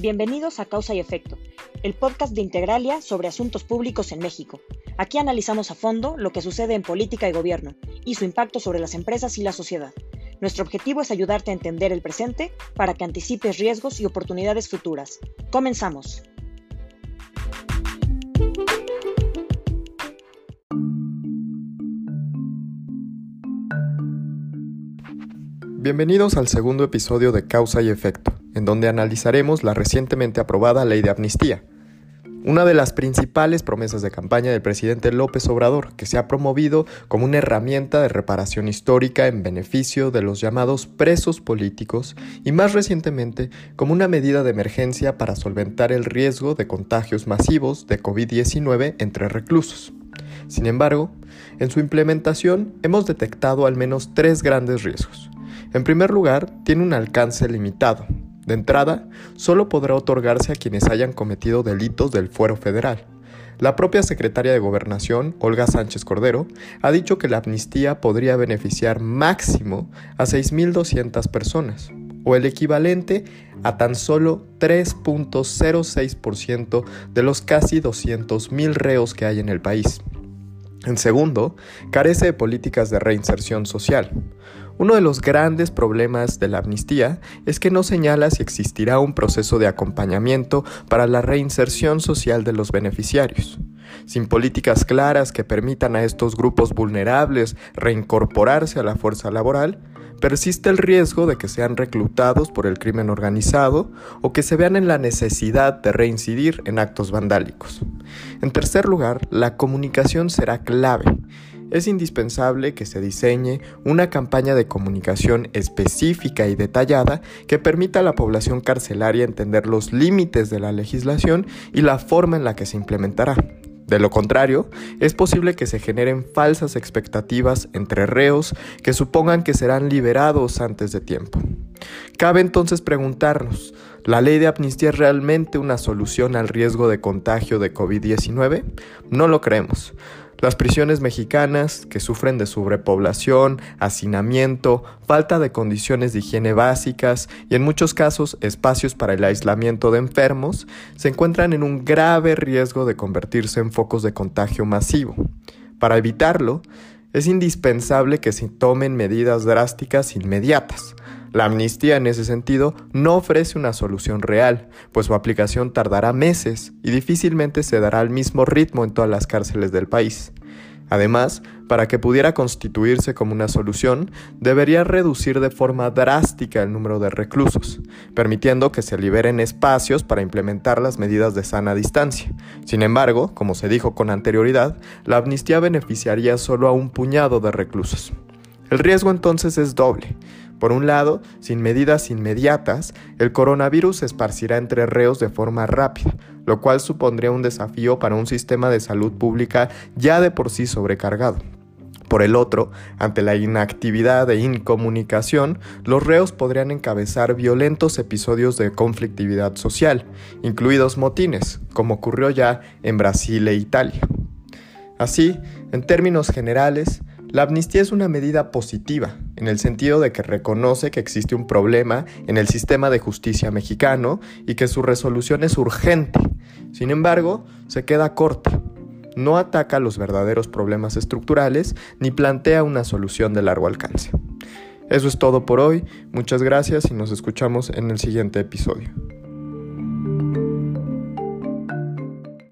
Bienvenidos a Causa y Efecto, el podcast de Integralia sobre asuntos públicos en México. Aquí analizamos a fondo lo que sucede en política y gobierno y su impacto sobre las empresas y la sociedad. Nuestro objetivo es ayudarte a entender el presente para que anticipes riesgos y oportunidades futuras. Comenzamos. Bienvenidos al segundo episodio de Causa y Efecto, en donde analizaremos la recientemente aprobada Ley de Amnistía, una de las principales promesas de campaña del presidente López Obrador, que se ha promovido como una herramienta de reparación histórica en beneficio de los llamados presos políticos y más recientemente como una medida de emergencia para solventar el riesgo de contagios masivos de COVID-19 entre reclusos. Sin embargo, en su implementación hemos detectado al menos tres grandes riesgos. En primer lugar, tiene un alcance limitado. De entrada, solo podrá otorgarse a quienes hayan cometido delitos del fuero federal. La propia secretaria de Gobernación, Olga Sánchez Cordero, ha dicho que la amnistía podría beneficiar máximo a 6.200 personas, o el equivalente a tan solo 3.06% de los casi 200.000 reos que hay en el país. En segundo, carece de políticas de reinserción social. Uno de los grandes problemas de la amnistía es que no señala si existirá un proceso de acompañamiento para la reinserción social de los beneficiarios. Sin políticas claras que permitan a estos grupos vulnerables reincorporarse a la fuerza laboral, persiste el riesgo de que sean reclutados por el crimen organizado o que se vean en la necesidad de reincidir en actos vandálicos. En tercer lugar, la comunicación será clave es indispensable que se diseñe una campaña de comunicación específica y detallada que permita a la población carcelaria entender los límites de la legislación y la forma en la que se implementará. De lo contrario, es posible que se generen falsas expectativas entre reos que supongan que serán liberados antes de tiempo. Cabe entonces preguntarnos, ¿la ley de amnistía es realmente una solución al riesgo de contagio de COVID-19? No lo creemos. Las prisiones mexicanas, que sufren de sobrepoblación, hacinamiento, falta de condiciones de higiene básicas y en muchos casos espacios para el aislamiento de enfermos, se encuentran en un grave riesgo de convertirse en focos de contagio masivo. Para evitarlo, es indispensable que se tomen medidas drásticas inmediatas. La amnistía en ese sentido no ofrece una solución real, pues su aplicación tardará meses y difícilmente se dará al mismo ritmo en todas las cárceles del país. Además, para que pudiera constituirse como una solución, debería reducir de forma drástica el número de reclusos, permitiendo que se liberen espacios para implementar las medidas de sana distancia. Sin embargo, como se dijo con anterioridad, la amnistía beneficiaría solo a un puñado de reclusos. El riesgo entonces es doble. Por un lado, sin medidas inmediatas, el coronavirus se esparcirá entre reos de forma rápida, lo cual supondría un desafío para un sistema de salud pública ya de por sí sobrecargado. Por el otro, ante la inactividad e incomunicación, los reos podrían encabezar violentos episodios de conflictividad social, incluidos motines, como ocurrió ya en Brasil e Italia. Así, en términos generales, la amnistía es una medida positiva, en el sentido de que reconoce que existe un problema en el sistema de justicia mexicano y que su resolución es urgente. Sin embargo, se queda corta. No ataca los verdaderos problemas estructurales ni plantea una solución de largo alcance. Eso es todo por hoy, muchas gracias y nos escuchamos en el siguiente episodio.